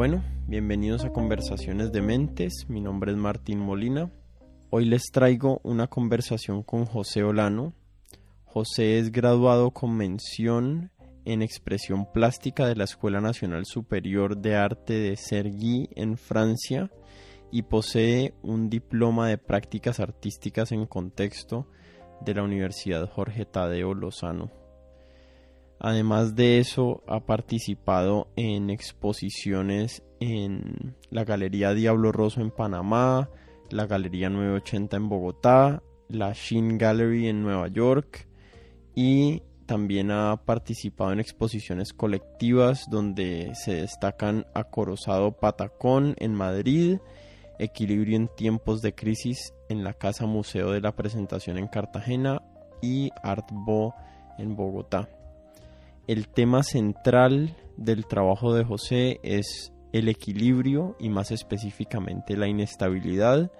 Bueno, bienvenidos a Conversaciones de Mentes. Mi nombre es Martín Molina. Hoy les traigo una conversación con José Olano. José es graduado con mención en expresión plástica de la Escuela Nacional Superior de Arte de Cergy en Francia y posee un diploma de prácticas artísticas en contexto de la Universidad Jorge Tadeo Lozano. Además de eso, ha participado en exposiciones en la Galería Diablo Rosso en Panamá, la Galería 980 en Bogotá, la Sheen Gallery en Nueva York y también ha participado en exposiciones colectivas donde se destacan Acorosado Patacón en Madrid, Equilibrio en tiempos de crisis en la Casa Museo de la Presentación en Cartagena y Artbo en Bogotá. El tema central del trabajo de José es el equilibrio y más específicamente la inestabilidad.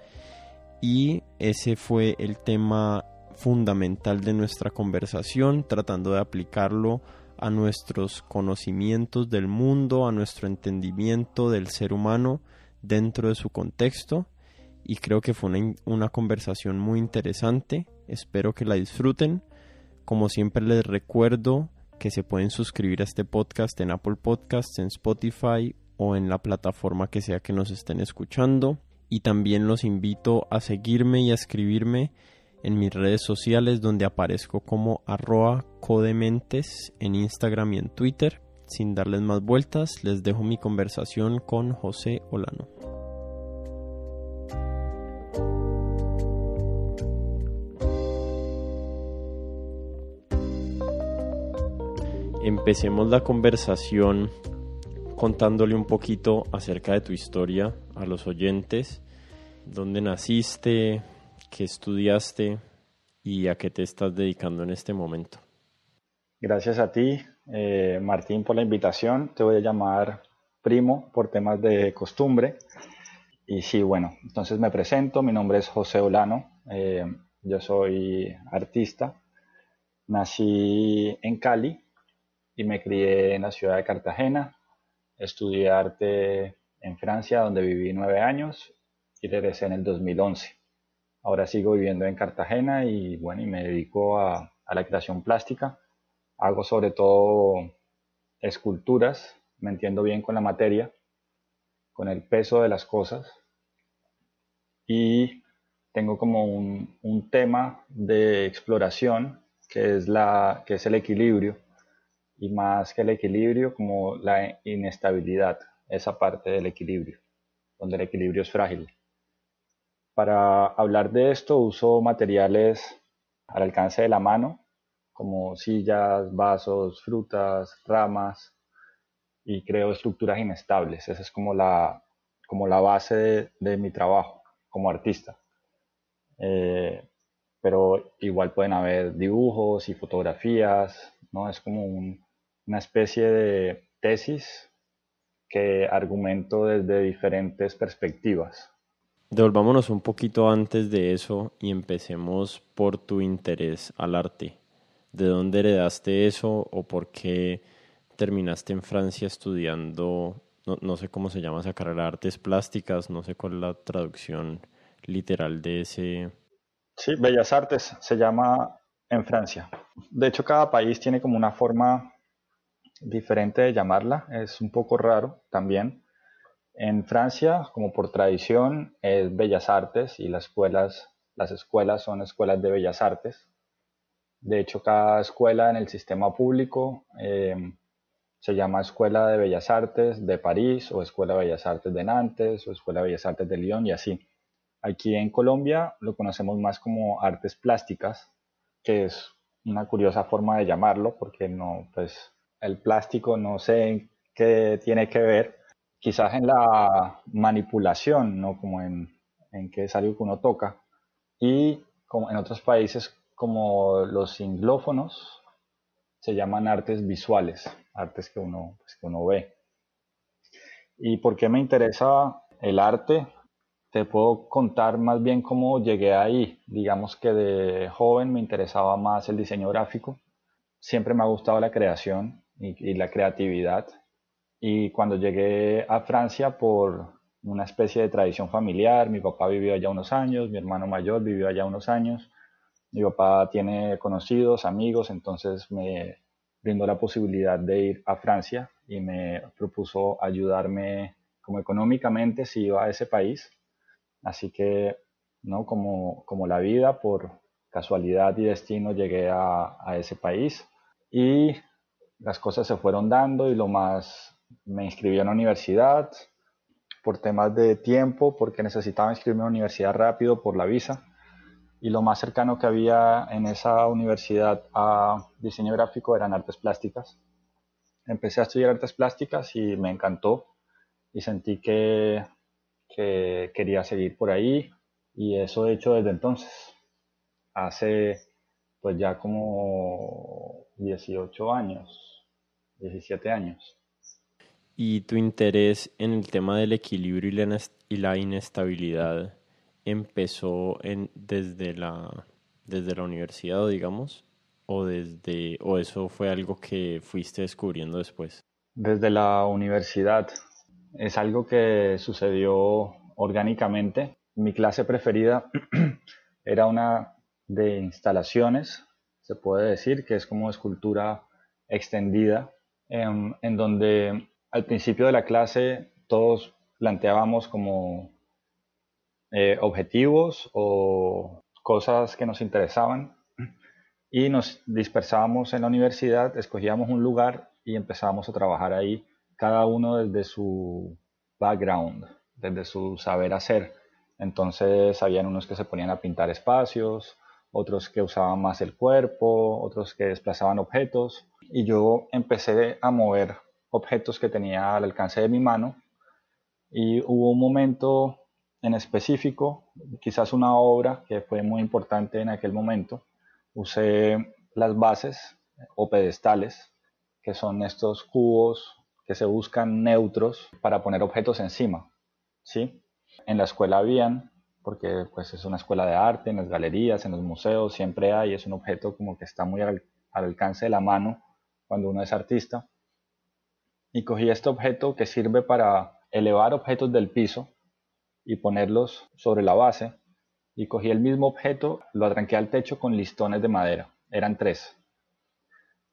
Y ese fue el tema fundamental de nuestra conversación tratando de aplicarlo a nuestros conocimientos del mundo, a nuestro entendimiento del ser humano dentro de su contexto. Y creo que fue una, una conversación muy interesante, espero que la disfruten, como siempre les recuerdo que se pueden suscribir a este podcast en Apple Podcasts, en Spotify o en la plataforma que sea que nos estén escuchando. Y también los invito a seguirme y a escribirme en mis redes sociales donde aparezco como arroba codementes en Instagram y en Twitter. Sin darles más vueltas, les dejo mi conversación con José Olano. Empecemos la conversación contándole un poquito acerca de tu historia a los oyentes, dónde naciste, qué estudiaste y a qué te estás dedicando en este momento. Gracias a ti, eh, Martín, por la invitación. Te voy a llamar primo por temas de costumbre. Y sí, bueno, entonces me presento. Mi nombre es José Olano. Eh, yo soy artista. Nací en Cali, y me crié en la ciudad de Cartagena. Estudié arte en Francia, donde viví nueve años y regresé en el 2011. Ahora sigo viviendo en Cartagena y bueno, y me dedico a, a la creación plástica. Hago sobre todo esculturas, me entiendo bien con la materia, con el peso de las cosas y tengo como un, un tema de exploración que es, la, que es el equilibrio y más que el equilibrio, como la inestabilidad, esa parte del equilibrio, donde el equilibrio es frágil. Para hablar de esto uso materiales al alcance de la mano, como sillas, vasos, frutas, ramas, y creo estructuras inestables. Esa es como la, como la base de, mi trabajo como artista. Eh, pero igual pueden haber dibujos y fotografías, ¿no? Es como un, una especie de tesis que argumento desde diferentes perspectivas. Devolvámonos un poquito antes de eso y empecemos por tu interés al arte. ¿De dónde heredaste eso o por qué terminaste en Francia estudiando, no, sé cómo se llama esa carrera, artes plásticas, no sé cuál es la traducción literal de ese... Sí, Bellas Artes se llama en Francia. De hecho, cada país tiene como una forma diferente de llamarla, es un poco raro también. En Francia, como por tradición, es Bellas Artes y las escuelas, las escuelas son escuelas de Bellas Artes. De hecho, cada escuela en el sistema público eh, se llama Escuela de Bellas Artes de París o Escuela de Bellas Artes de Nantes o Escuela de Bellas Artes de Lyon y así. Aquí en Colombia lo conocemos más como artes plásticas, que es una curiosa forma de llamarlo porque no, pues el plástico no sé qué tiene que ver, quizás en la manipulación, ¿no? Como en, en que es algo que uno toca. Y como en otros países como los inglófonos se llaman artes visuales, artes que uno, pues, que uno ve. ¿Y por qué me interesa el arte? Te puedo contar más bien cómo llegué ahí. Digamos que de joven me interesaba más el diseño gráfico. Siempre me ha gustado la creación y, la creatividad. Y cuando llegué a Francia por una especie de tradición familiar, mi papá vivió allá unos años, mi hermano mayor vivió allá unos años, mi papá tiene conocidos, amigos, entonces me brindó la posibilidad de ir a Francia y me propuso ayudarme como económicamente si iba a ese país. Así que, ¿no? Como, como la vida, por casualidad y destino, llegué a, a ese país y las cosas se fueron dando y lo más, me inscribí en la universidad por temas de tiempo, porque necesitaba inscribirme a la universidad rápido por la visa y lo más cercano que había en esa universidad a diseño gráfico eran artes plásticas. Empecé a estudiar artes plásticas y me encantó y sentí que, que quería seguir por ahí y eso he hecho desde entonces. Hace pues ya como 18 años, 17 años. ¿Y tu interés en el tema del equilibrio y la inestabilidad empezó en, desde, la, desde la universidad, digamos? ¿O, desde, ¿O eso fue algo que fuiste descubriendo después? Desde la universidad. Es algo que sucedió orgánicamente. Mi clase preferida era una de instalaciones, se puede decir, que es como escultura extendida, en, en donde al principio de la clase todos planteábamos como eh, objetivos o cosas que nos interesaban y nos dispersábamos en la universidad, escogíamos un lugar y empezábamos a trabajar ahí, cada uno desde su background, desde su saber hacer. Entonces habían unos que se ponían a pintar espacios, otros que usaban más el cuerpo, otros que desplazaban objetos y yo empecé a mover objetos que tenía al alcance de mi mano y hubo un momento en específico, quizás una obra que fue muy importante en aquel momento, usé las bases o pedestales, que son estos cubos que se buscan neutros para poner objetos encima. ¿sí? En la escuela habían, porque pues es una escuela de arte, en las galerías, en los museos, siempre hay, es un objeto como que está muy al, al alcance de la mano cuando uno es artista. Y cogí este objeto que sirve para elevar objetos del piso y ponerlos sobre la base y cogí el mismo objeto, lo atranqué al techo con listones de madera. Eran tres.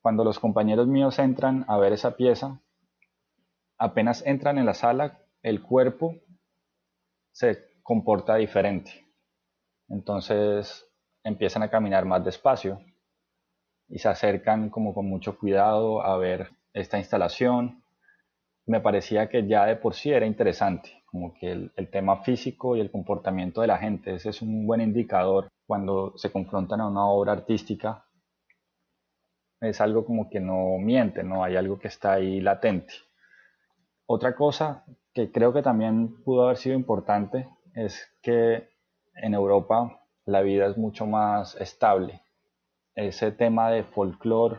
Cuando los compañeros míos entran a ver esa pieza, apenas entran en la sala, el cuerpo se comporta diferente. Entonces empiezan a caminar más despacio y se acercan como con mucho cuidado a ver esta instalación. Me parecía que ya de por sí era interesante como que el, tema físico y el comportamiento de la gente, ese es un buen indicador cuando se confrontan a una obra artística. Es algo como que no miente, no hay algo que está ahí latente. Otra cosa que creo que también pudo haber sido importante es que en Europa la vida es mucho más estable. Ese tema de folclore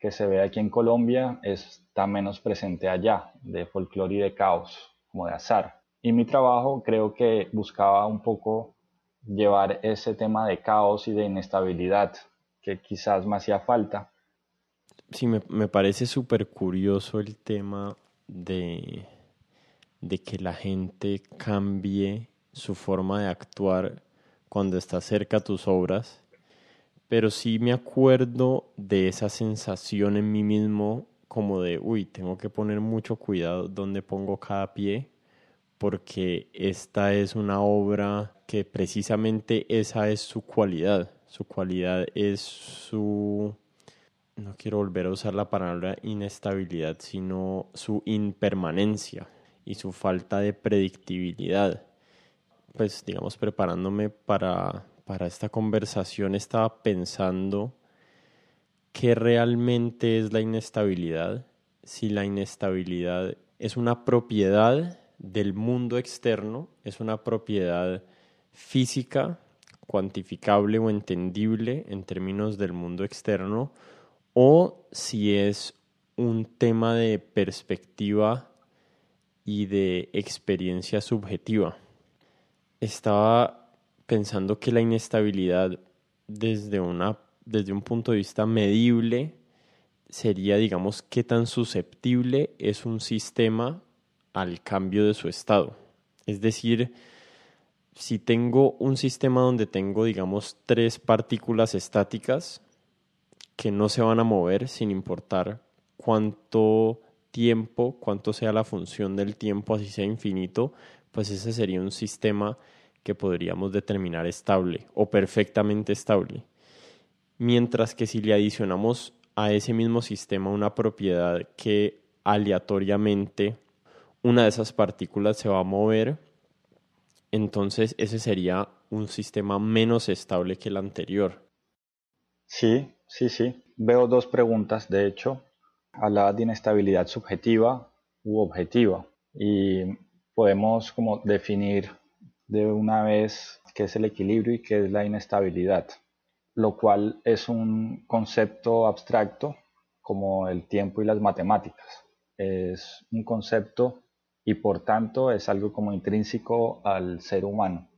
que se ve aquí en Colombia está menos presente allá, de folclore y de caos, como de azar. Y mi trabajo creo que buscaba un poco llevar ese tema de caos y de inestabilidad que quizás me hacía falta. Sí, me, me parece súper curioso el tema de, de que la gente cambie su forma de actuar cuando está cerca a tus obras, pero sí me acuerdo de esa sensación en mí mismo como de, uy, tengo que poner mucho cuidado donde pongo cada pie porque esta es una obra que precisamente esa es su cualidad. Su cualidad es su, no quiero volver a usar la palabra inestabilidad, sino su impermanencia y su falta de predictibilidad. Pues digamos, preparándome para, para esta conversación, estaba pensando qué realmente es la inestabilidad, si la inestabilidad es una propiedad del mundo externo es una propiedad física, cuantificable o entendible en términos del mundo externo, o si es un tema de perspectiva y de experiencia subjetiva. Estaba pensando que la inestabilidad desde, una, desde un punto de vista medible sería, digamos, qué tan susceptible es un sistema al cambio de su estado. Es decir, si tengo un sistema donde tengo, digamos, tres partículas estáticas que no se van a mover sin importar cuánto tiempo, cuánto sea la función del tiempo, así sea infinito, pues ese sería un sistema que podríamos determinar estable o perfectamente estable. Mientras que si le adicionamos a ese mismo sistema una propiedad que aleatoriamente una de esas partículas se va a mover, entonces ese sería un sistema menos estable que el anterior. Sí, sí, sí. Veo dos preguntas, de hecho. Hablaba de inestabilidad subjetiva u objetiva. Y podemos como definir de una vez qué es el equilibrio y qué es la inestabilidad lo cual es un concepto abstracto como el tiempo y las matemáticas. Es un concepto y por tanto es algo como intrínseco al ser humano.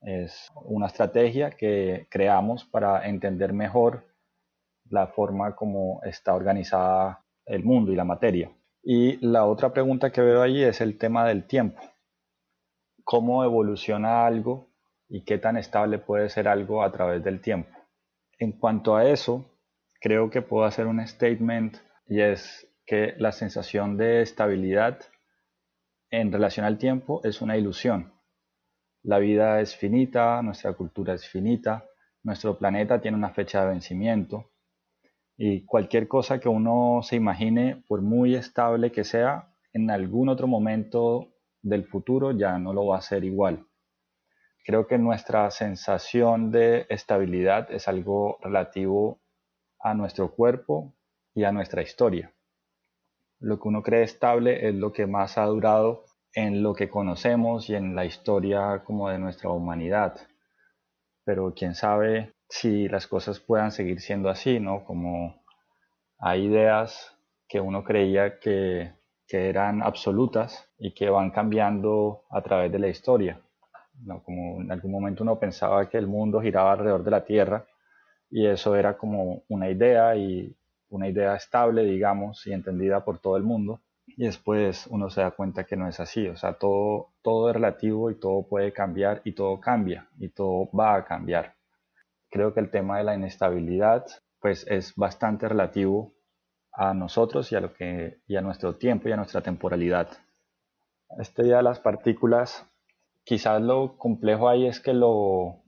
Es una estrategia que creamos para entender mejor la forma como está organizada el mundo y la materia. Y la otra pregunta que veo ahí es el tema del tiempo. ¿Cómo evoluciona algo y qué tan estable puede ser algo a través del tiempo. En cuanto a eso, creo que puedo hacer un statement y es que la sensación de estabilidad en relación al tiempo es una ilusión. La vida es finita, nuestra cultura es finita, nuestro planeta tiene una fecha de vencimiento y cualquier cosa que uno se imagine, por muy estable que sea, en algún otro momento del futuro ya no lo va a ser igual creo que nuestra sensación de estabilidad es algo relativo a nuestro cuerpo y a nuestra historia. Lo que uno cree estable es lo que más ha durado en lo que conocemos y en la historia como de nuestra humanidad. Pero quién sabe si las cosas puedan seguir siendo así, ¿no? Como hay ideas que uno creía que, que eran absolutas y que van cambiando a través de la historia como en algún momento uno pensaba que el mundo giraba alrededor de la Tierra y eso era como una idea y una idea estable, digamos, y entendida por todo el mundo. Y después uno se da cuenta que no es así, o sea, todo, todo es relativo y todo puede cambiar y todo cambia y todo va a cambiar. Creo que el tema de la inestabilidad pues es bastante relativo a nosotros y a, lo que, y a nuestro tiempo y a nuestra temporalidad. Este día las partículas quizás lo complejo ahí es que lo,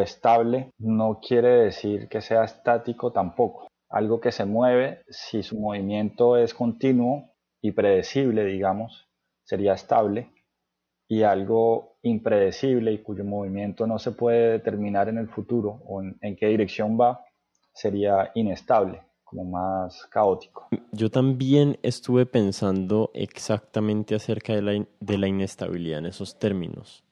estable no quiere decir que sea estático tampoco. Algo que se mueve, si su movimiento es continuo y predecible, digamos, sería estable. Y algo impredecible y cuyo movimiento no se puede determinar en el futuro o en qué dirección va, sería inestable como más caótico. Yo también estuve pensando exactamente acerca de la, de la inestabilidad en esos términos,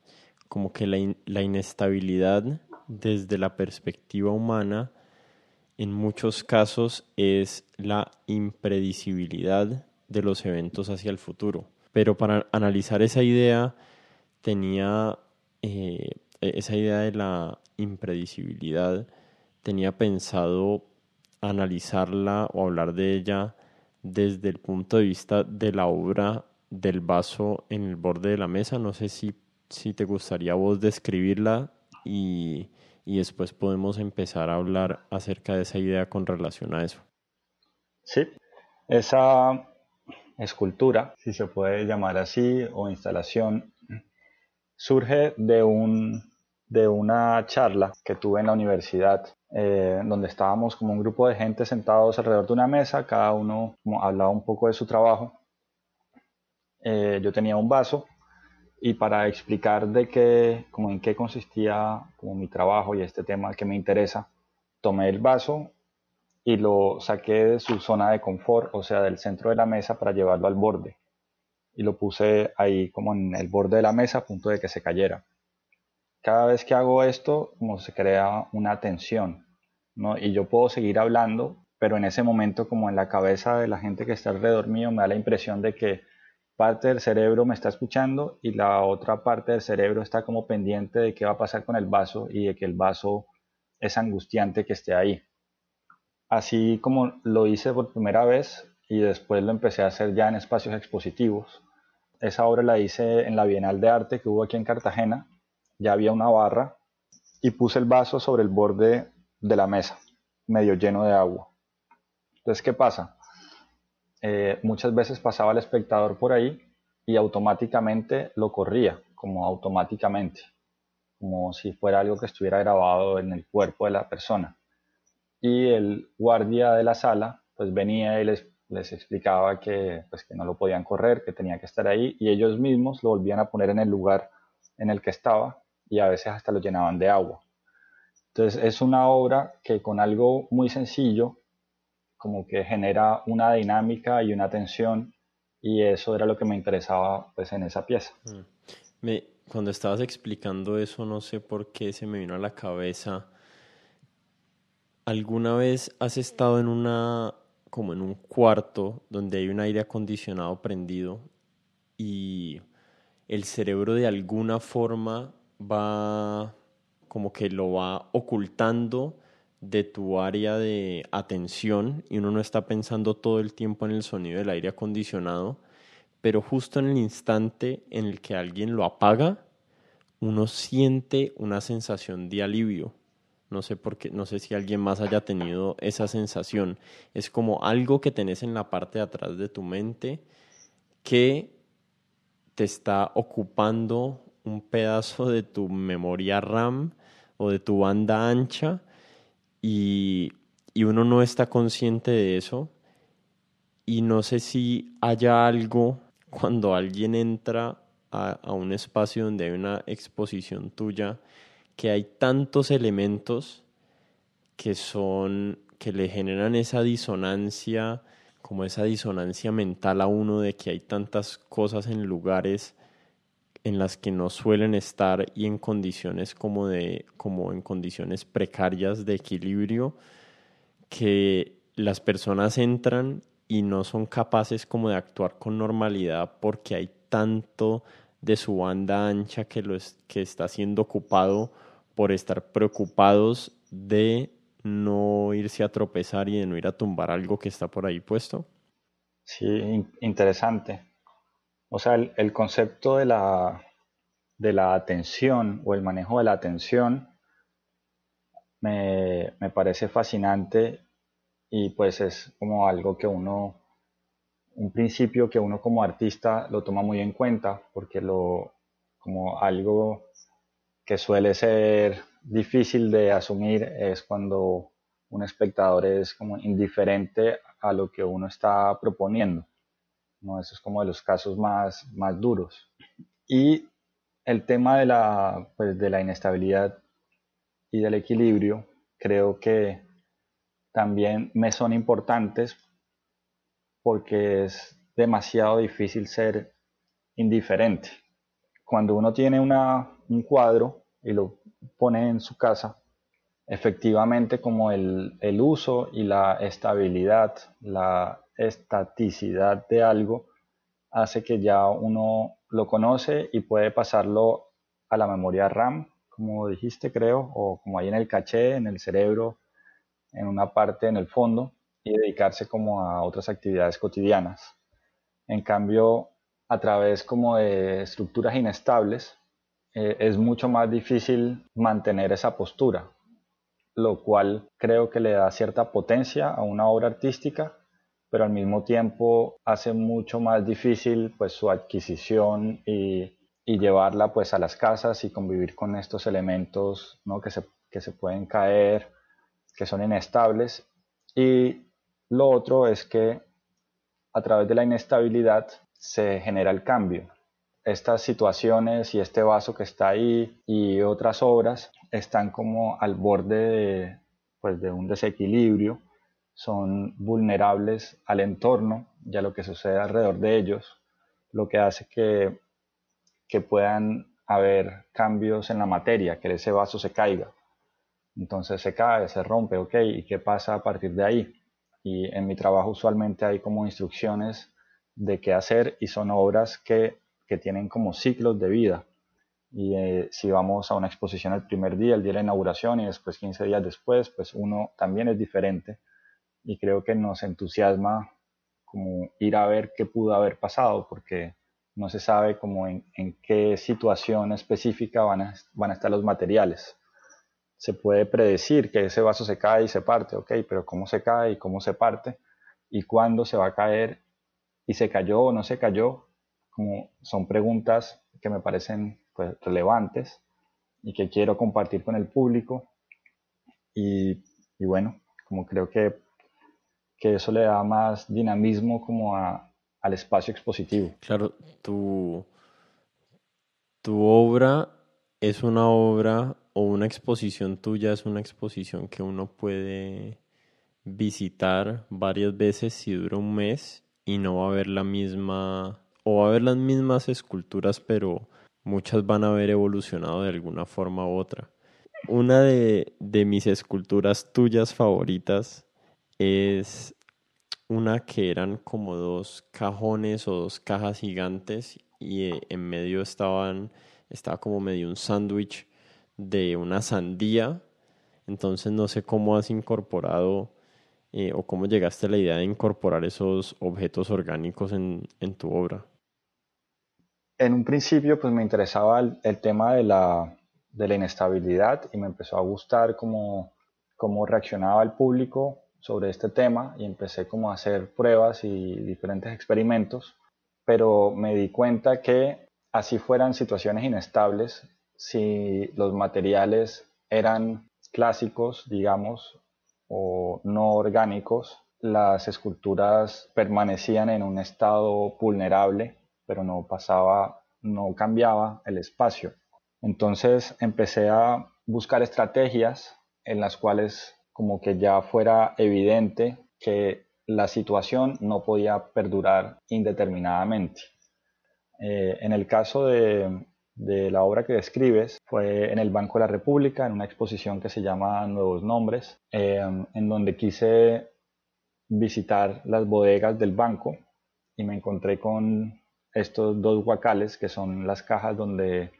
como que la, la inestabilidad desde la perspectiva humana en muchos casos es la impredecibilidad de los eventos hacia el futuro. Pero para analizar esa idea tenía eh, esa idea de la impredecibilidad tenía pensado analizarla o hablar de ella desde el punto de vista de la obra del vaso en el borde de la mesa. No sé si, si te gustaría vos describirla y, y después podemos empezar a hablar acerca de esa idea con relación a eso. Sí, esa escultura, si se puede llamar así, o instalación, surge de, un, de una charla que tuve en la universidad eh, donde estábamos como un grupo de gente sentados alrededor de una mesa, cada uno hablaba un poco de su trabajo. Eh, yo tenía un vaso y para explicar de qué, como en qué consistía como mi trabajo y este tema que me interesa, tomé el vaso y lo saqué de su zona de confort, o sea, del centro de la mesa para llevarlo al borde. Y lo puse ahí como en el borde de la mesa a punto de que se cayera cada vez que hago esto, como se crea una tensión, ¿no? Y yo puedo seguir hablando, pero en ese momento, como en la cabeza de la gente que está alrededor mío, me da la impresión de que parte del cerebro me está escuchando y la otra parte del cerebro está como pendiente de qué va a pasar con el vaso y de que el vaso es angustiante que esté ahí. así como lo hice por primera vez y después lo empecé a hacer ya en espacios expositivos. Esa obra la hice en la Bienal de Arte que hubo aquí en Cartagena. Ya había una barra y puse el vaso sobre el borde de la mesa, medio lleno de agua. Entonces, ¿qué pasa? Eh, muchas veces pasaba el espectador por ahí y automáticamente lo corría, como automáticamente, como si fuera algo que estuviera grabado en el cuerpo de la persona. Y el guardia de la sala pues venía y les, les explicaba que, pues, que no lo podían correr, que tenía que estar ahí y ellos mismos lo volvían a poner en el lugar en el que estaba y a veces hasta lo llenaban de agua. Entonces es una obra que con algo muy sencillo como que genera una dinámica y una tensión y eso era lo que me interesaba pues en esa pieza. Mm. Me, cuando estabas explicando eso no sé por qué se me vino a la cabeza ¿Alguna vez has estado en una como en un cuarto donde hay un aire acondicionado prendido y el cerebro de alguna forma va como que lo va ocultando de tu área de atención y uno no está pensando todo el tiempo en el sonido del aire acondicionado, pero justo en el instante en el que alguien lo apaga, uno siente una sensación de alivio. No sé por qué, no sé si alguien más haya tenido esa sensación. Es como algo que tenés en la parte de atrás de tu mente que te está ocupando un pedazo de tu memoria RAM o de tu banda ancha y, uno no está consciente de eso. Y no sé si haya algo cuando alguien entra a, a, un espacio donde hay una exposición tuya, que hay tantos elementos que son, que le generan esa disonancia, como esa disonancia mental a uno de que hay tantas cosas en lugares en las que no suelen estar y en condiciones como de como en condiciones precarias de equilibrio que las personas entran y no son capaces como de actuar con normalidad porque hay tanto de su banda ancha que lo que está siendo ocupado por estar preocupados de no irse a tropezar y de no ir a tumbar algo que está por ahí puesto. Sí, interesante. O sea, el, concepto de la, de la atención o el manejo de la atención me, parece fascinante y pues es como algo que uno, un principio que uno como artista lo toma muy en cuenta porque lo, como algo que suele ser difícil de asumir es cuando un espectador es como indiferente a lo que uno está proponiendo. ¿No? Eso es como de los casos más, más duros. Y el tema de la, pues, de la inestabilidad y del equilibrio creo que también me son importantes porque es demasiado difícil ser indiferente. Cuando uno tiene una, un cuadro y lo pone en su casa, efectivamente como el, el uso y la estabilidad, la estaticidad de algo hace que ya uno lo conoce y puede pasarlo a la memoria RAM, como dijiste creo, o como ahí en el caché, en el cerebro, en una parte en el fondo, y dedicarse como a otras actividades cotidianas. En cambio, a través como de estructuras inestables, eh, es mucho más difícil mantener esa postura, lo cual creo que le da cierta potencia a una obra artística pero al mismo tiempo hace mucho más difícil pues su adquisición y, llevarla pues a las casas y convivir con estos elementos ¿no? que, se, que se pueden caer, que son inestables. Y lo otro es que a través de la inestabilidad se genera el cambio. Estas situaciones y este vaso que está ahí y otras obras están como al borde de, pues, de un desequilibrio son vulnerables al entorno y a lo que sucede alrededor de ellos, lo que hace que, que puedan haber cambios en la materia, que ese vaso se caiga. Entonces se cae, se rompe, ok, ¿y qué pasa a partir de ahí? Y en mi trabajo usualmente hay como instrucciones de qué hacer y son obras que, que tienen como ciclos de vida. Y eh, si vamos a una exposición el primer día, el día de la inauguración y después 15 días después, pues uno también es diferente y creo que nos entusiasma como ir a ver qué pudo haber pasado porque no se sabe como en, qué situación específica van a, van a estar los materiales. Se puede predecir que ese vaso se cae y se parte, ok, pero cómo se cae y cómo se parte y cuándo se va a caer y se cayó o no se cayó, como son preguntas que me parecen pues, relevantes y que quiero compartir con el público. Y, y bueno, como creo que, que, eso le da más dinamismo como a, al espacio expositivo. Claro, tu, tu obra es una obra o una exposición tuya es una exposición que uno puede visitar varias veces si dura un mes y no va a haber la misma o va a haber las mismas esculturas pero muchas van a haber evolucionado de alguna forma u otra. Una de, de mis esculturas tuyas favoritas es una que eran como dos cajones o dos cajas gigantes y eh, en medio estaban estaba como medio un sándwich de una sandía. Entonces no sé cómo has incorporado eh, o cómo llegaste a la idea de incorporar esos objetos orgánicos en, en tu obra. En un principio pues me interesaba el, tema de la, de la, inestabilidad y me empezó a gustar cómo, cómo reaccionaba el público sobre este tema y empecé como a hacer pruebas y diferentes experimentos, pero me di cuenta que así fueran situaciones inestables, si los materiales eran clásicos, digamos, o no orgánicos, las esculturas permanecían en un estado vulnerable, pero no pasaba, no cambiaba el espacio. Entonces empecé a buscar estrategias en las cuales como que ya fuera evidente que la situación no podía perdurar indeterminadamente. Eh, en el caso de, la obra que describes, fue en el Banco de la República, en una exposición que se llama Nuevos Nombres, eh, en donde quise visitar las bodegas del banco y me encontré con estos dos guacales, que son las cajas donde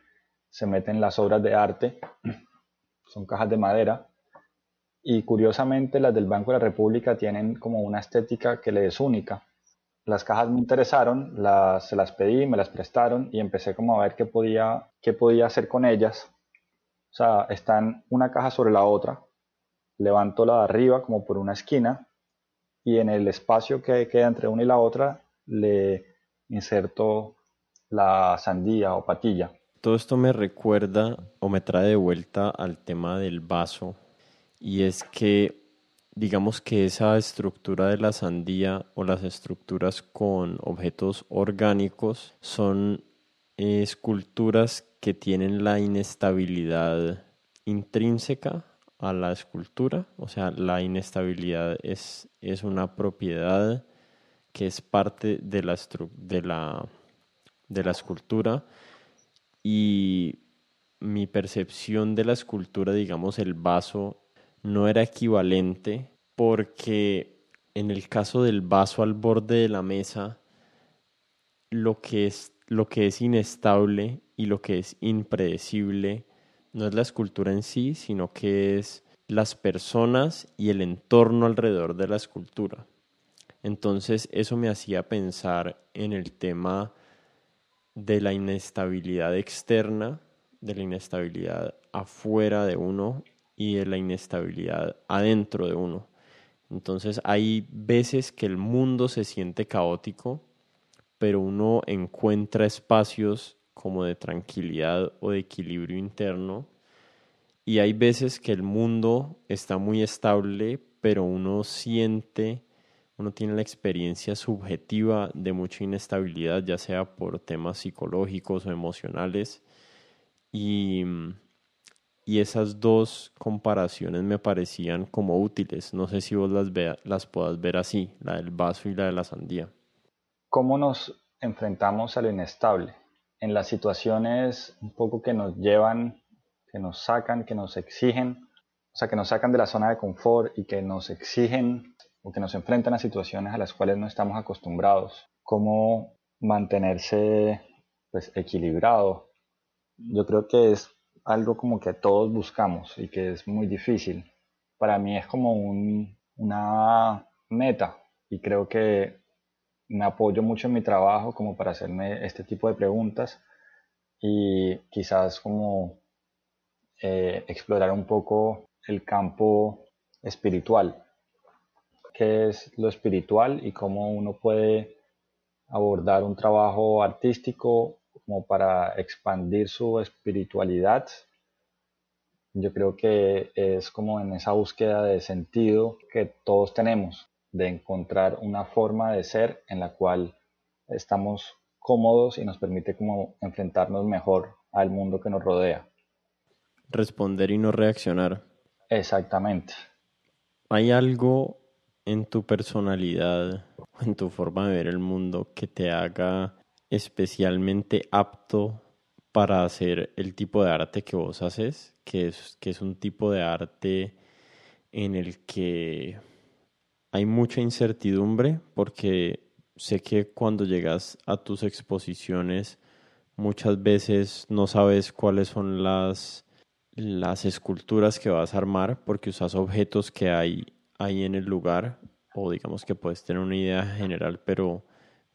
se meten las obras de arte, son cajas de madera, y curiosamente las del Banco de la República tienen como una estética que le es única. Las cajas me interesaron, las, se las pedí, me las prestaron y empecé como a ver qué podía, qué podía hacer con ellas. O sea, están una caja sobre la otra, levanto la de arriba como por una esquina y en el espacio que queda entre una y la otra le inserto la sandía o patilla. Todo esto me recuerda o me trae de vuelta al tema del vaso y es que digamos que esa estructura de la sandía o las estructuras con objetos orgánicos son esculturas que tienen la inestabilidad intrínseca a la escultura, o sea, la inestabilidad es, es una propiedad que es parte de la, de la, de la escultura y mi percepción de la escultura, digamos, el vaso no era equivalente porque en el caso del vaso al borde de la mesa, lo que es, lo que es inestable y lo que es impredecible no es la escultura en sí, sino que es las personas y el entorno alrededor de la escultura. Entonces eso me hacía pensar en el tema de la inestabilidad externa, de la inestabilidad afuera de uno y de la inestabilidad adentro de uno. Entonces hay veces que el mundo se siente caótico, pero uno encuentra espacios como de tranquilidad o de equilibrio interno. Y hay veces que el mundo está muy estable, pero uno siente, uno tiene la experiencia subjetiva de mucha inestabilidad, ya sea por temas psicológicos o emocionales. Y y esas dos comparaciones me parecían como útiles. No sé si vos las, las puedas ver así, la del vaso y la de la sandía. ¿Cómo nos enfrentamos a lo inestable? En las situaciones un poco que nos llevan, que nos sacan, que nos exigen, o sea, que nos sacan de la zona de confort y que nos exigen o que nos enfrentan a situaciones a las cuales no estamos acostumbrados. ¿Cómo mantenerse pues, equilibrado? Yo creo que es algo como que todos buscamos y que es muy difícil. Para mí es como un, una meta y creo que me apoyo mucho en mi trabajo como para hacerme este tipo de preguntas y quizás como eh, explorar un poco el campo espiritual. ¿Qué es lo espiritual y cómo uno puede abordar un trabajo artístico como para expandir su espiritualidad? Yo creo que es como en esa búsqueda de sentido que todos tenemos, de encontrar una forma de ser en la cual estamos cómodos y nos permite como enfrentarnos mejor al mundo que nos rodea. Responder y no reaccionar. Exactamente. ¿Hay algo en tu personalidad, en tu forma de ver el mundo que te haga especialmente apto para hacer el tipo de arte que vos haces, que es, que es un tipo de arte en el que hay mucha incertidumbre, porque sé que cuando llegas a tus exposiciones muchas veces no sabes cuáles son las las esculturas que vas a armar porque usas objetos que hay ahí en el lugar o digamos que puedes tener una idea general pero,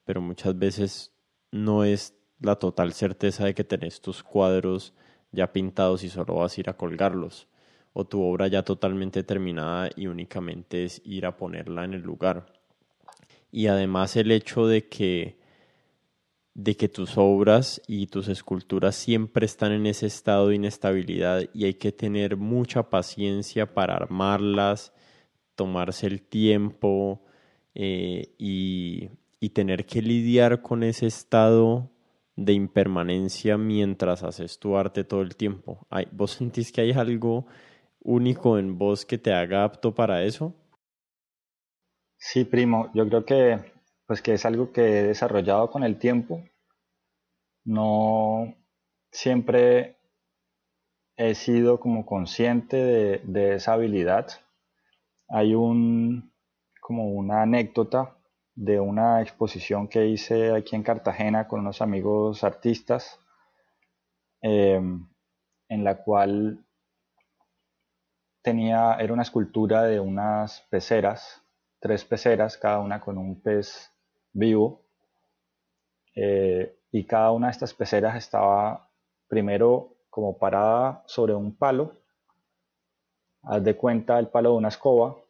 pero muchas veces no es la total certeza de que tenés tus cuadros ya pintados y solo vas a ir a colgarlos o tu obra ya totalmente terminada y únicamente es ir a ponerla en el lugar. Y además el hecho de que de que tus obras y tus esculturas siempre están en ese estado de inestabilidad y hay que tener mucha paciencia para armarlas, tomarse el tiempo eh, y, tener que lidiar con ese estado de impermanencia mientras haces tu arte todo el tiempo. ¿Vos sentís que hay algo único en vos que te haga apto para eso? Sí, primo, yo creo que pues que es algo que he desarrollado con el tiempo. No siempre he sido como consciente de, esa habilidad. Hay un como una anécdota de una exposición que hice aquí en Cartagena con unos amigos artistas, em, en la cual tenía, era una escultura de unas peceras, tres peceras, cada una con un pez vivo. Eh, y cada una de estas peceras estaba primero como parada sobre un palo, haz de cuenta el palo de una escoba,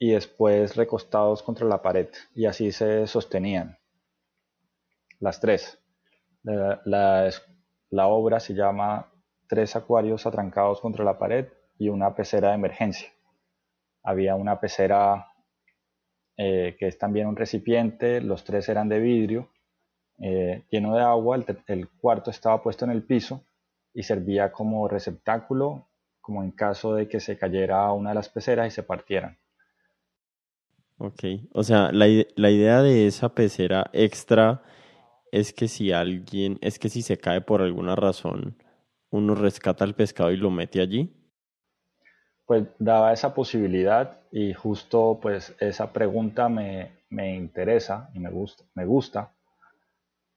y después recostados contra la pared, y así se sostenían las tres. La, la obra se llama Tres acuarios atrancados contra la pared y una pecera de emergencia. Había una pecera eh, que es también un recipiente, los tres eran de vidrio, eh, lleno de agua, el, cuarto estaba puesto en el piso y servía como receptáculo, como en caso de que se cayera una de las peceras y se partieran. Ok, o sea, la, la idea de esa pecera extra es que si alguien, es que si se cae por alguna razón, uno rescata el pescado y lo mete allí pues daba esa posibilidad y justo pues esa pregunta me, interesa y me gusta. Me gusta.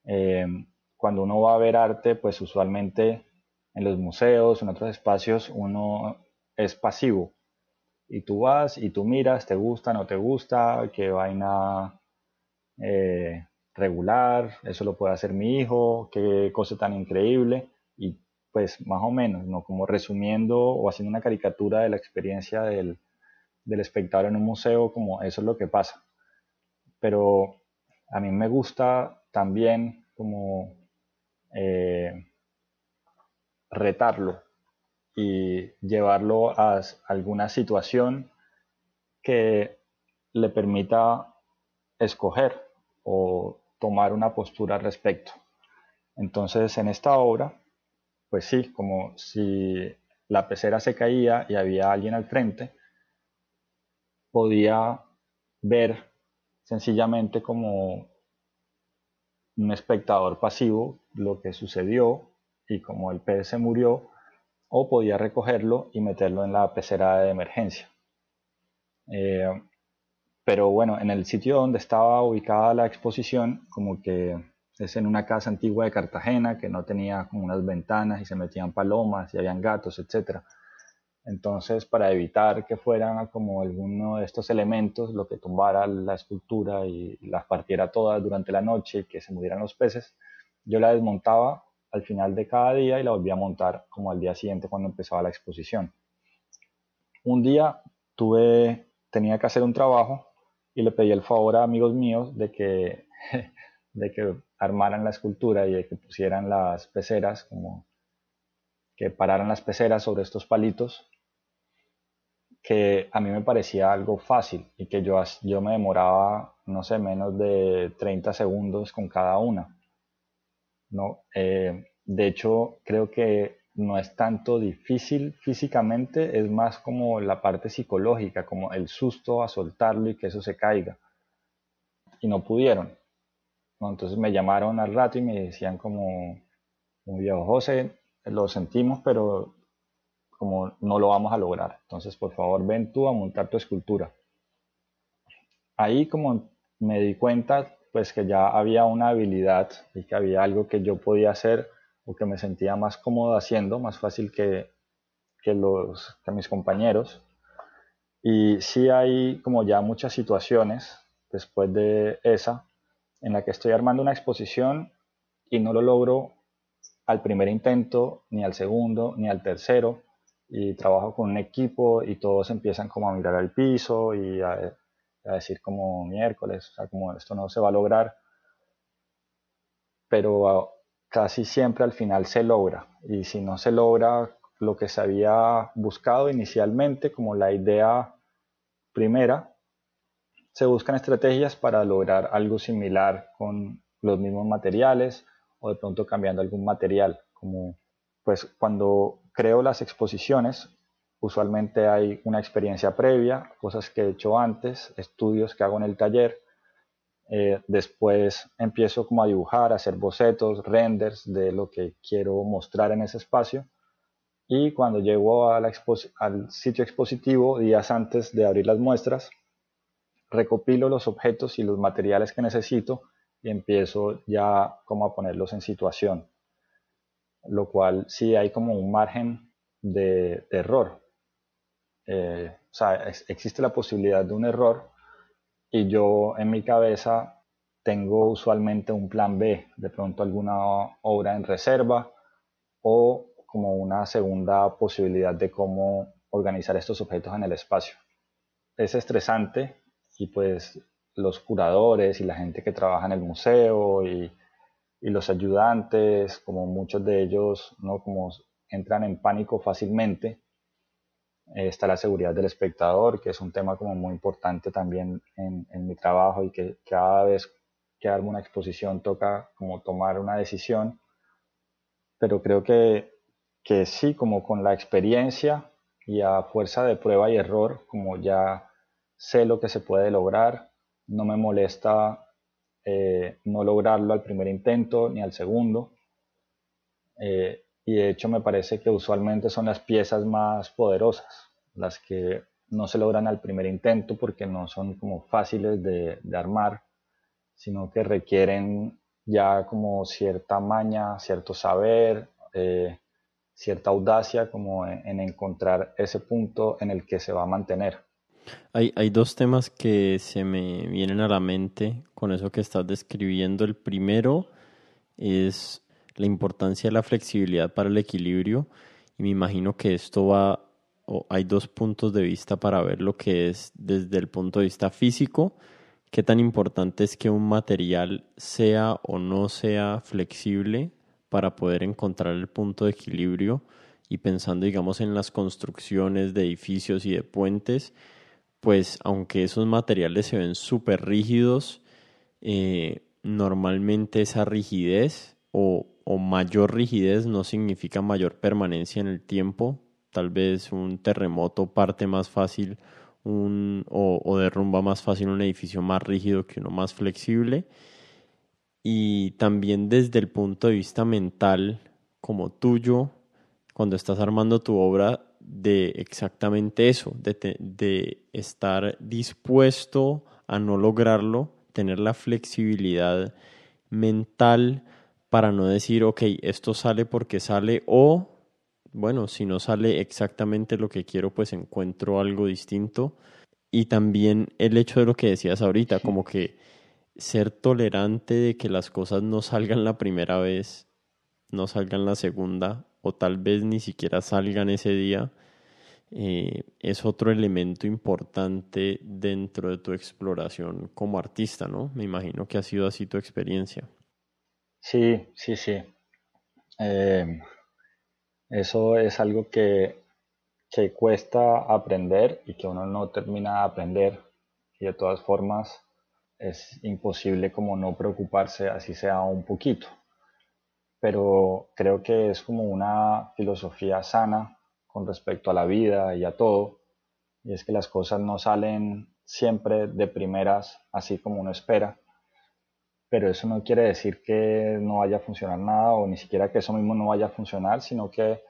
Eh, cuando uno va a ver arte, pues usualmente en los museos, en otros espacios, uno es pasivo. Y tú vas y tú miras, te gusta, no te gusta, qué vaina eh, regular, eso lo puede hacer mi hijo, qué cosa tan increíble. Y pues más o menos, ¿no? Como resumiendo o haciendo una caricatura de la experiencia del, espectador en un museo, como eso es lo que pasa. Pero a mí me gusta también como eh, retarlo y llevarlo a alguna situación que le permita escoger o tomar una postura al respecto. Entonces, en esta obra, pues sí, como si la pecera se caía y había alguien al frente, podía ver sencillamente como un espectador pasivo lo que sucedió y como el pez se murió, o podía recogerlo y meterlo en la pecera de emergencia. Eh, pero bueno, en el sitio donde estaba ubicada la exposición, como que es en una casa antigua de Cartagena que no tenía como unas ventanas y se metían palomas y habían gatos, etc. Entonces, para evitar que fueran como alguno de estos elementos lo que tumbara la escultura y las partiera todas durante la noche y que se murieran los peces, yo la desmontaba al final de cada día y la volvía a montar como al día siguiente cuando empezaba la exposición. Un día tuve, tenía que hacer un trabajo y le pedí el favor a amigos míos de que, de que armaran la escultura y de que pusieran las peceras, como que pararan las peceras sobre estos palitos que a mí me parecía algo fácil y que yo, yo me demoraba, no sé, menos de 30 segundos con cada una. ¿No? Eh, de hecho, creo que no es tanto difícil físicamente, es más como la parte psicológica, como el susto a soltarlo y que eso se caiga. Y no pudieron. Entonces me llamaron al rato y me decían como, muy viejo José, lo sentimos, pero como no lo vamos a lograr. Entonces, por favor, ven tú a montar tu escultura. Ahí como me di cuenta, pues que ya había una habilidad y que había algo que yo podía hacer o que me sentía más cómodo haciendo, más fácil que, que, los, que mis compañeros. Y sí hay como ya muchas situaciones después de esa en la que estoy armando una exposición y no lo logro al primer intento, ni al segundo, ni al tercero, y trabajo con un equipo y todos empiezan como a mirar al piso y a, decir como miércoles, o sea, como esto no se va a lograr, pero casi siempre al final se logra. Y si no se logra lo que se había buscado inicialmente como la idea primera, se buscan estrategias para lograr algo similar con los mismos materiales o de pronto cambiando algún material, como pues cuando creo las exposiciones, usualmente hay una experiencia previa, cosas que he hecho antes, estudios que hago en el taller. Eh, después empiezo como a dibujar, a hacer bocetos, renders de lo que quiero mostrar en ese espacio. Y cuando llego al sitio expositivo, días antes de abrir las muestras, recopilo los objetos y los materiales que necesito y empiezo ya como a ponerlos en situación lo cual sí hay como un margen de, error. Eh, o sea, existe la posibilidad de un error y yo en mi cabeza tengo usualmente un plan B, de pronto alguna obra en reserva o como una segunda posibilidad de cómo organizar estos objetos en el espacio. Es estresante y pues los curadores y la gente que trabaja en el museo y y los ayudantes, como muchos de ellos, ¿no? como entran en pánico fácilmente, eh, está la seguridad del espectador, que es un tema como muy importante también en, mi trabajo y que cada vez que hago una exposición toca como tomar una decisión, pero creo que, que sí, como con la experiencia y a fuerza de prueba y error, como ya sé lo que se puede lograr, no me molesta eh, no lograrlo al primer intento ni al segundo. Eh, y de hecho me parece que usualmente son las piezas más poderosas, las que no se logran al primer intento porque no son como fáciles de, armar, sino que requieren ya como cierta maña, cierto saber, eh, cierta audacia como en encontrar ese punto en el que se va a mantener. Hay, hay dos temas que se me vienen a la mente con eso que estás describiendo. El primero es la importancia de la flexibilidad para el equilibrio y me imagino que esto va, hay dos puntos de vista para ver lo que es desde el punto de vista físico, qué tan importante es que un material sea o no sea flexible para poder encontrar el punto de equilibrio y pensando digamos en las construcciones de edificios y de puentes, pues aunque esos materiales se ven súper rígidos, eh, normalmente esa rigidez o, mayor rigidez no significa mayor permanencia en el tiempo. Tal vez un terremoto parte más fácil un, o, o derrumba más fácil un edificio más rígido que uno más flexible. Y también desde el punto de vista mental, como tuyo, cuando estás armando tu obra, de exactamente eso, de, de estar dispuesto a no lograrlo, tener la flexibilidad mental para no decir, ok, esto sale porque sale o bueno, si no sale exactamente lo que quiero, pues encuentro algo distinto. Y también el hecho de lo que decías ahorita, como que ser tolerante de que las cosas no salgan la primera vez, no salgan la segunda, o tal vez ni siquiera salgan ese día, eh, es otro elemento importante dentro de tu exploración como artista, ¿no? Me imagino que ha sido así tu experiencia. Sí, sí, sí. Eh, eso es algo que, que cuesta aprender y que uno no termina de aprender. Y de todas formas es imposible como no preocuparse, así sea un poquito. Pero creo que es como una filosofía sana con respecto a la vida y a todo, y es que las cosas no salen siempre de primeras así como uno espera, pero eso no quiere decir que no vaya a funcionar nada o ni siquiera que eso mismo no vaya a funcionar, sino que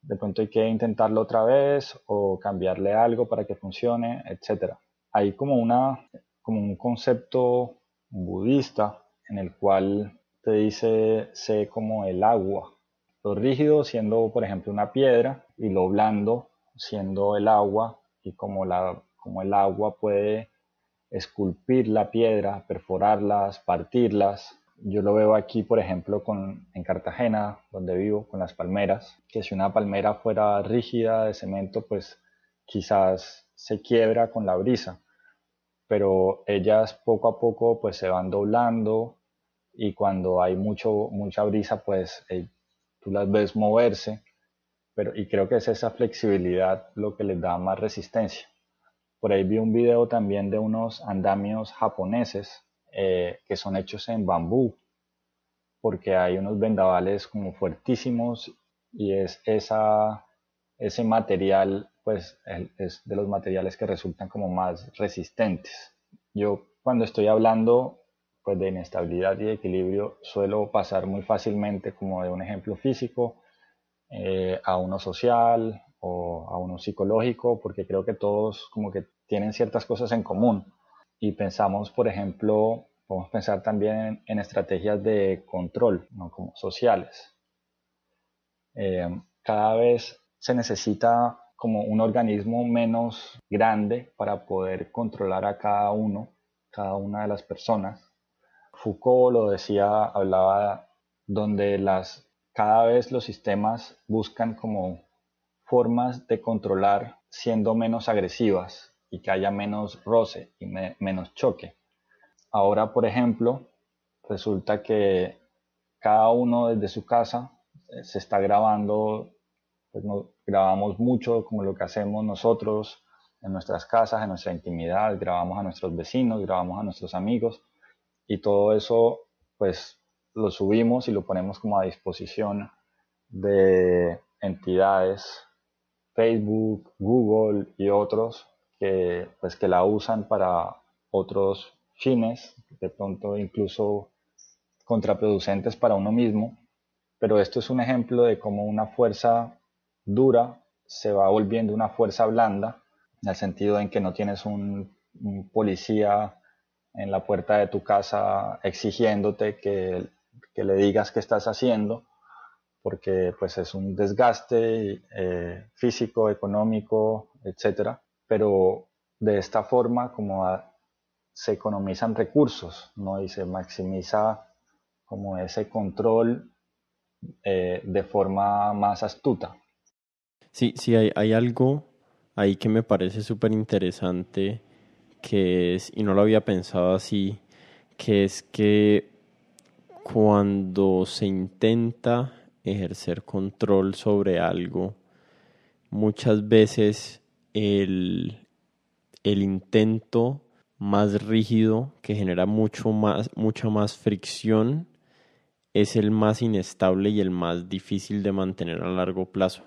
de pronto hay que intentarlo otra vez o cambiarle algo para que funcione, etc. Hay como, una, como un concepto budista en el cual te dice sé como el agua, lo rígido siendo, por ejemplo, una piedra y lo blando siendo el agua y como, la, como el agua puede esculpir la piedra, perforarlas, partirlas. Yo lo veo aquí, por ejemplo, con, en Cartagena, donde vivo, con las palmeras, que si una palmera fuera rígida de cemento, pues quizás se quiebra con la brisa, pero ellas poco a poco pues se van doblando y cuando hay mucho, mucha brisa, pues eh, tú las ves moverse, pero, y creo que es esa flexibilidad lo que les da más resistencia. Por ahí vi un video también de unos andamios japoneses eh, que son hechos en bambú, porque hay unos vendavales como fuertísimos y es esa, ese material, pues es de los materiales que resultan como más resistentes. Yo cuando estoy hablando pues de inestabilidad y equilibrio suelo pasar muy fácilmente como de un ejemplo físico eh, a uno social o a uno psicológico, porque creo que todos como que tienen ciertas cosas en común. Y pensamos, por ejemplo, podemos pensar también en, estrategias de control, ¿no? como sociales. Eh, cada vez se necesita como un organismo menos grande para poder controlar a cada uno, cada una de las personas Foucault lo decía, hablaba donde las, cada vez los sistemas buscan como formas de controlar siendo menos agresivas y que haya menos roce y menos choque. Ahora, por ejemplo, resulta que cada uno desde su casa eh, se está grabando, pues grabamos mucho como lo que hacemos nosotros en nuestras casas, en nuestra intimidad, grabamos a nuestros vecinos, grabamos a nuestros amigos y todo eso pues lo subimos y lo ponemos como a disposición de entidades, Facebook, Google y otros que pues que la usan para otros fines, de pronto incluso contraproducentes para uno mismo, pero esto es un ejemplo de cómo una fuerza dura se va volviendo una fuerza blanda, en el sentido en que no tienes un, un policía en la puerta de tu casa exigiéndote que, le digas qué estás haciendo, porque pues es un desgaste eh, físico, económico, etcétera. Pero de esta forma como se economizan recursos, ¿no? Y se maximiza como ese control eh, de forma más astuta. Sí, sí, hay, hay algo ahí que me parece súper interesante que es, y no lo había pensado así, que es que cuando se intenta ejercer control sobre algo, muchas veces el, el intento más rígido que genera mucho más, mucha más fricción es el más inestable y el más difícil de mantener a largo plazo.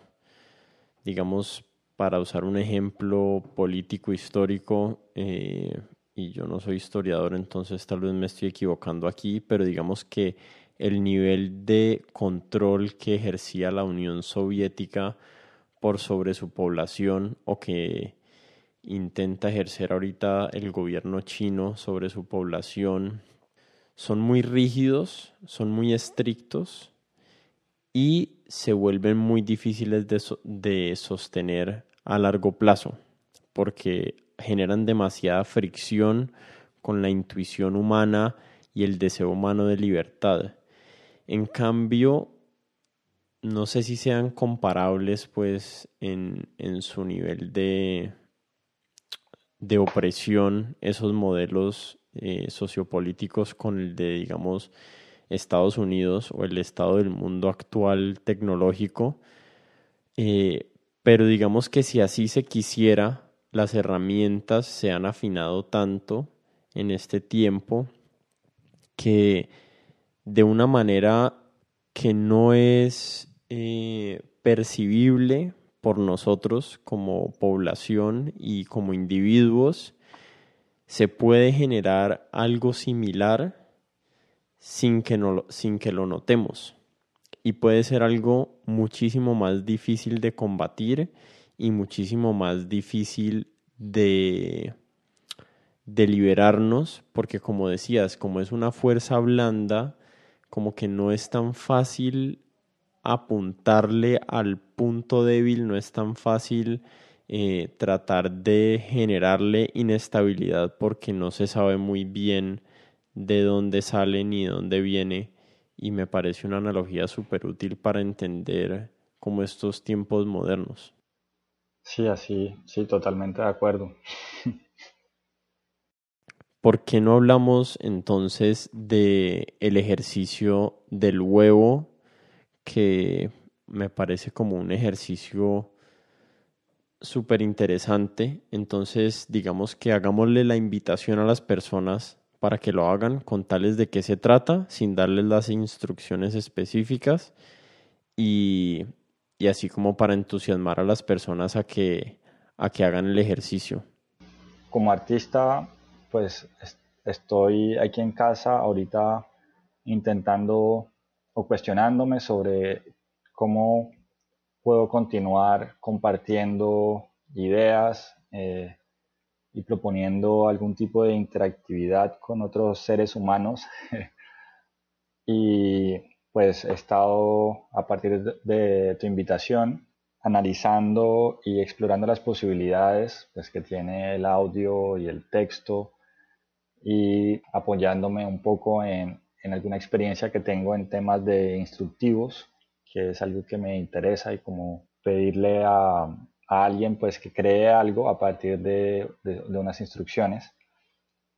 Digamos, para usar un ejemplo político histórico, eh, y yo no soy historiador, entonces tal vez me estoy equivocando aquí, pero digamos que el nivel de control que ejercía la Unión Soviética por sobre su población o que intenta ejercer ahorita el gobierno chino sobre su población son muy rígidos, son muy estrictos y se vuelven muy difíciles de, sostener a largo plazo porque generan demasiada fricción con la intuición humana y el deseo humano de libertad. En cambio, no sé si sean comparables pues en, su nivel de, de opresión esos modelos eh, sociopolíticos con el de, digamos, Estados Unidos o el estado del mundo actual tecnológico. Eh, pero digamos que si así se quisiera, las herramientas se han afinado tanto en este tiempo que de una manera que no es eh, percibible por nosotros como población y como individuos, se puede generar algo similar sin que, no, sin que lo notemos. Y puede ser algo muchísimo más difícil de combatir y muchísimo más difícil de, de liberarnos, porque como decías, como es una fuerza blanda, como que no es tan fácil apuntarle al punto débil, no es tan fácil eh, tratar de generarle inestabilidad porque no se sabe muy bien de dónde sale ni de dónde viene y me parece una analogía súper útil para entender como estos tiempos modernos. Sí, así, sí, totalmente de acuerdo. ¿Por qué no hablamos entonces de el ejercicio del huevo que me parece como un ejercicio súper interesante? Entonces, digamos que hagámosle la invitación a las personas para que lo hagan, con tales de qué se trata, sin darles las instrucciones específicas y, así como para entusiasmar a las personas a que, a que hagan el ejercicio. Como artista, pues estoy aquí en casa ahorita intentando o cuestionándome sobre cómo puedo continuar compartiendo ideas, eh, y proponiendo algún tipo de interactividad con otros seres humanos. y pues he estado a partir de tu invitación analizando y explorando las posibilidades pues, que tiene el audio y el texto y apoyándome un poco en, en alguna experiencia que tengo en temas de instructivos, que es algo que me interesa y como pedirle a, a alguien pues que cree algo a partir de, unas instrucciones.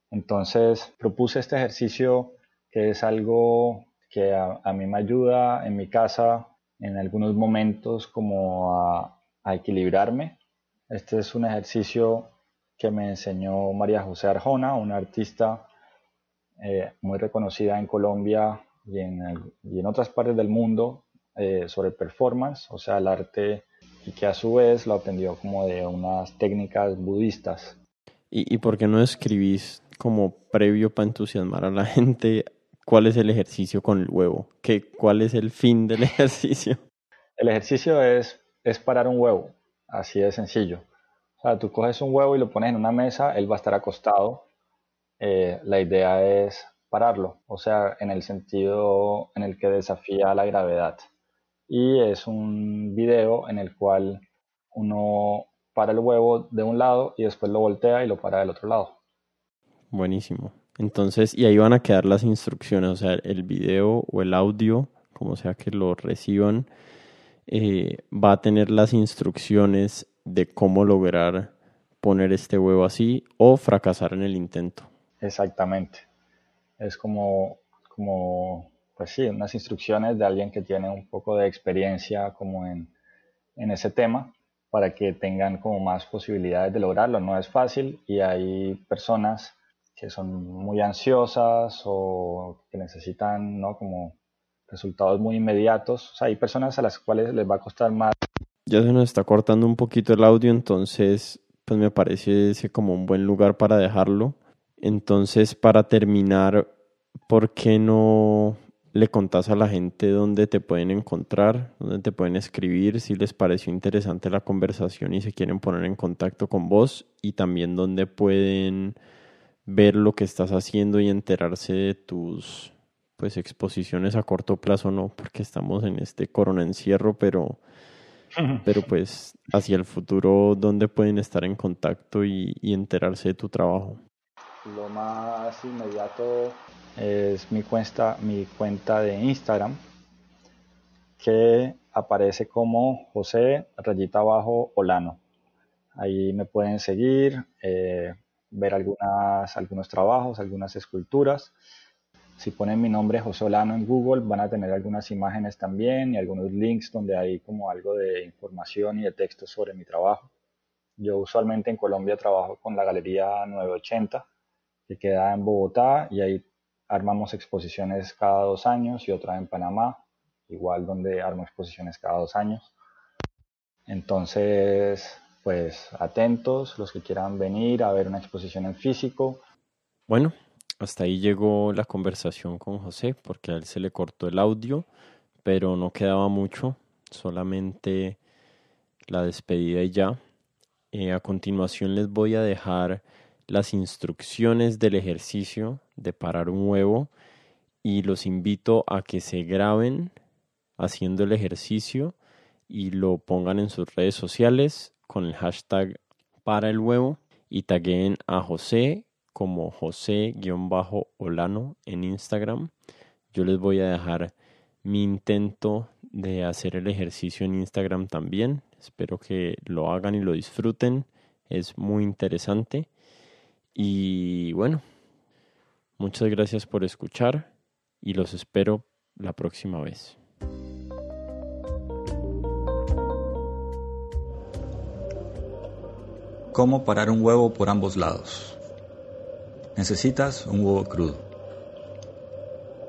Entonces propuse este ejercicio que es algo que a, mí me ayuda en mi casa en algunos momentos como a, equilibrarme. Este es un ejercicio que me enseñó María José Arjona, una artista eh, muy reconocida en Colombia y en, y en, otras partes del mundo eh, sobre performance, o sea, el arte y que a su vez lo aprendió como de unas técnicas budistas. ¿Y, y por qué no escribís como previo para entusiasmar a la gente cuál es el ejercicio con el huevo? ¿Qué, ¿Cuál es el fin del ejercicio? El ejercicio es, es parar un huevo, así de sencillo. O sea, tú coges un huevo y lo pones en una mesa, él va a estar acostado. Eh, la idea es pararlo, o sea, en el sentido en el que desafía la gravedad y es un video en el cual uno para el huevo de un lado y después lo voltea y lo para del otro lado. Buenísimo. Entonces, y ahí van a quedar las instrucciones, o sea, el video o el audio, como sea que lo reciban, eh, va a tener las instrucciones de cómo lograr poner este huevo así o fracasar en el intento. Exactamente. Es como, como pues sí, unas instrucciones de alguien que tiene un poco de experiencia como en, en ese tema para que tengan como más posibilidades de lograrlo. No es fácil y hay personas que son muy ansiosas o que necesitan, ¿no? Como resultados muy inmediatos. O sea, hay personas a las cuales les va a costar más. Ya se nos está cortando un poquito el audio, entonces pues me parece ese como un buen lugar para dejarlo. Entonces, para terminar, ¿por qué no le contás a la gente dónde te pueden encontrar, dónde te pueden escribir, si les pareció interesante la conversación y se quieren poner en contacto con vos y también dónde pueden ver lo que estás haciendo y enterarse de tus pues exposiciones a corto plazo no, porque estamos en este corona encierro, pero, pero pues hacia el futuro, ¿dónde pueden estar en contacto y, y enterarse de tu trabajo? Lo más inmediato es mi cuenta, mi cuenta de Instagram, que aparece como José Rayita Abajo Olano. Ahí me pueden seguir, eh, ver algunas, algunos trabajos, algunas esculturas. Si ponen mi nombre José Olano en Google, van a tener algunas imágenes también y algunos links donde hay como algo de información y de texto sobre mi trabajo. Yo usualmente en Colombia trabajo con la Galería 980, que queda en Bogotá, y ahí armamos exposiciones cada dos años y otra en Panamá, igual donde armo exposiciones cada dos años. Entonces, pues atentos los que quieran venir a ver una exposición en físico. Bueno, hasta ahí llegó la conversación con José porque a él se le cortó el audio, pero no quedaba mucho, solamente la despedida y ya. Eh, a continuación les voy a dejar las instrucciones del ejercicio de parar un huevo y los invito a que se graben haciendo el ejercicio y lo pongan en sus redes sociales con el hashtag para el huevo y taguen a José como José-Olano en Instagram. Yo les voy a dejar mi intento de hacer el ejercicio en Instagram también. Espero que lo hagan y lo disfruten. Es muy interesante. Y bueno, muchas gracias por escuchar y los espero la próxima vez. Cómo parar un huevo por ambos lados. Necesitas un huevo crudo.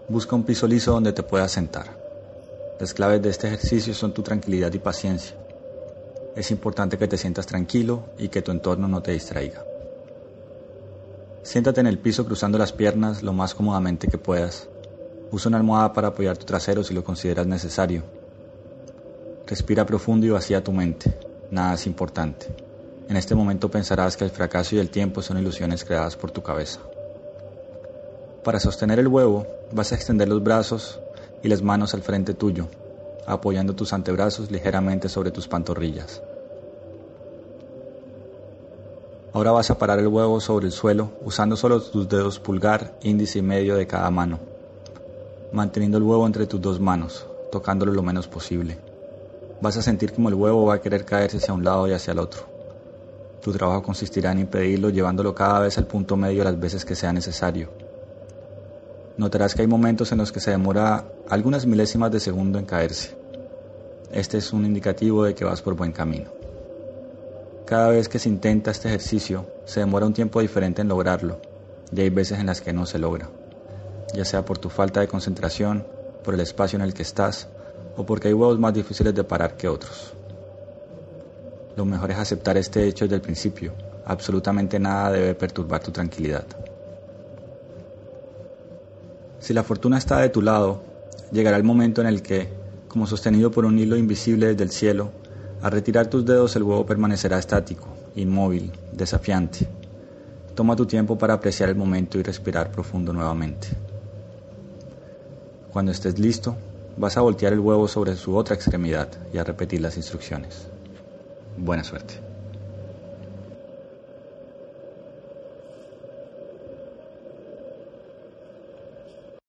Busca un piso liso donde te puedas sentar. Las claves de este ejercicio son tu tranquilidad y paciencia. Es importante que te sientas tranquilo y que tu entorno no te distraiga. Siéntate en el piso cruzando las piernas lo más cómodamente que puedas. Usa una almohada para apoyar tu trasero si lo consideras necesario. Respira profundo y vacía tu mente. Nada es importante. En este momento pensarás que el fracaso y el tiempo son ilusiones creadas por tu cabeza. Para sostener el huevo, vas a extender los brazos y las manos al frente tuyo, apoyando tus antebrazos ligeramente sobre tus pantorrillas. Ahora vas a parar el huevo sobre el suelo usando solo tus dedos pulgar, índice y medio de cada mano, manteniendo el huevo entre tus dos manos, tocándolo lo menos posible. Vas a sentir como el huevo va a querer caerse hacia un lado y hacia el otro. Tu trabajo consistirá en impedirlo llevándolo cada vez al punto medio las veces que sea necesario. Notarás que hay momentos en los que se demora algunas milésimas de segundo en caerse. Este es un indicativo de que vas por buen camino. Cada vez que se intenta este ejercicio, se demora un tiempo diferente en lograrlo, y hay veces en las que no se logra, ya sea por tu falta de concentración, por el espacio en el que estás, o porque hay huevos más difíciles de parar que otros. Lo mejor es aceptar este hecho desde el principio. Absolutamente nada debe perturbar tu tranquilidad. Si la fortuna está de tu lado, llegará el momento en el que, como sostenido por un hilo invisible desde el cielo, al retirar tus dedos el huevo permanecerá estático, inmóvil, desafiante. Toma tu tiempo para apreciar el momento y respirar profundo nuevamente. Cuando estés listo, vas a voltear el huevo sobre su otra extremidad y a repetir las instrucciones. Buena suerte.